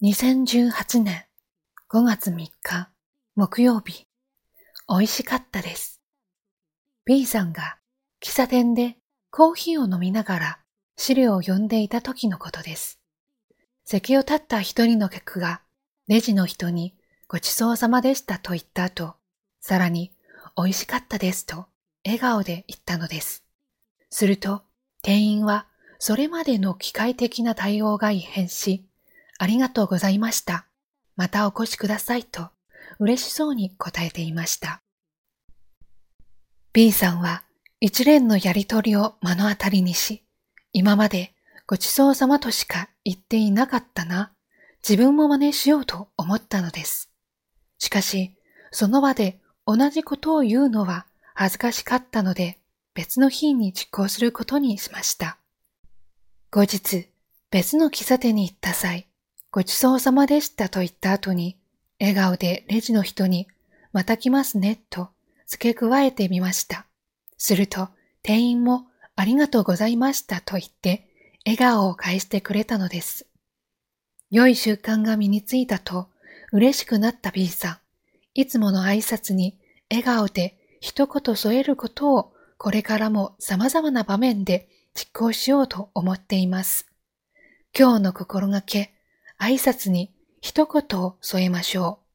2018年5月3日木曜日、美味しかったです。B さんが喫茶店でコーヒーを飲みながら資料を読んでいた時のことです。席を立った一人の客がレジの人にごちそうさまでしたと言った後、さらに美味しかったですと笑顔で言ったのです。すると店員はそれまでの機械的な対応が異変し、ありがとうございました。またお越しくださいと嬉しそうに答えていました。B さんは一連のやりとりを目の当たりにし、今までごちそうさまとしか言っていなかったな。自分も真似しようと思ったのです。しかし、その場で同じことを言うのは恥ずかしかったので、別の日に実行することにしました。後日、別の喫茶店に行った際、ごちそうさまでしたと言った後に、笑顔でレジの人に、また来ますね、と付け加えてみました。すると、店員もありがとうございましたと言って、笑顔を返してくれたのです。良い習慣が身についたと嬉しくなった B さん。いつもの挨拶に笑顔で一言添えることをこれからも様々な場面で実行しようと思っています。今日の心がけ、挨拶に一言を添えましょう。